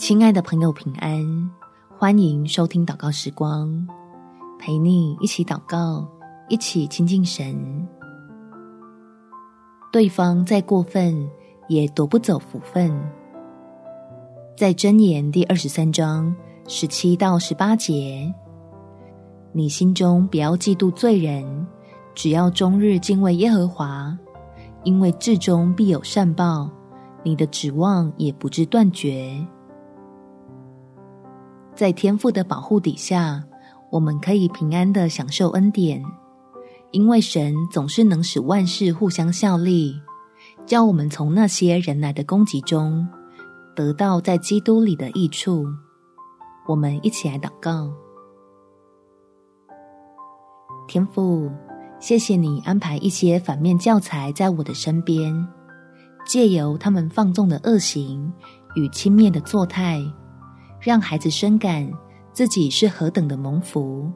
亲爱的朋友，平安！欢迎收听祷告时光，陪你一起祷告，一起亲近神。对方再过分，也夺不走福分。在箴言第二十三章十七到十八节，你心中不要嫉妒罪人，只要终日敬畏耶和华，因为至终必有善报，你的指望也不致断绝。在天父的保护底下，我们可以平安的享受恩典，因为神总是能使万事互相效力，叫我们从那些人来的攻击中，得到在基督里的益处。我们一起来祷告：天父，谢谢你安排一些反面教材在我的身边，借由他们放纵的恶行与轻蔑的作态。让孩子深感自己是何等的蒙福，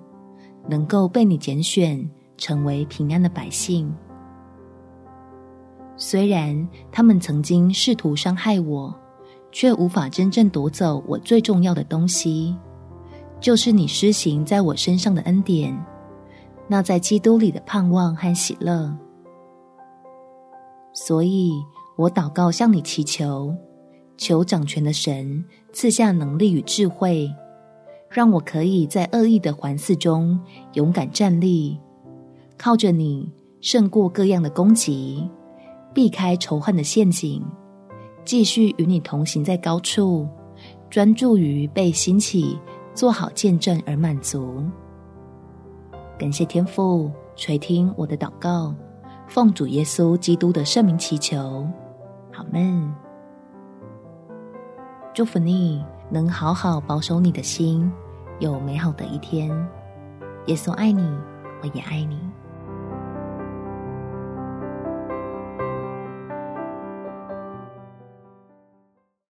能够被你拣选成为平安的百姓。虽然他们曾经试图伤害我，却无法真正夺走我最重要的东西，就是你施行在我身上的恩典，那在基督里的盼望和喜乐。所以我祷告向你祈求。求掌权的神赐下能力与智慧，让我可以在恶意的环伺中勇敢站立，靠着你胜过各样的攻击，避开仇恨的陷阱，继续与你同行在高处，专注于被兴起做好见证而满足。感谢天父垂听我的祷告，奉主耶稣基督的圣名祈求，阿们。祝福你能好好保守你的心，有美好的一天。耶稣爱你，我也爱你。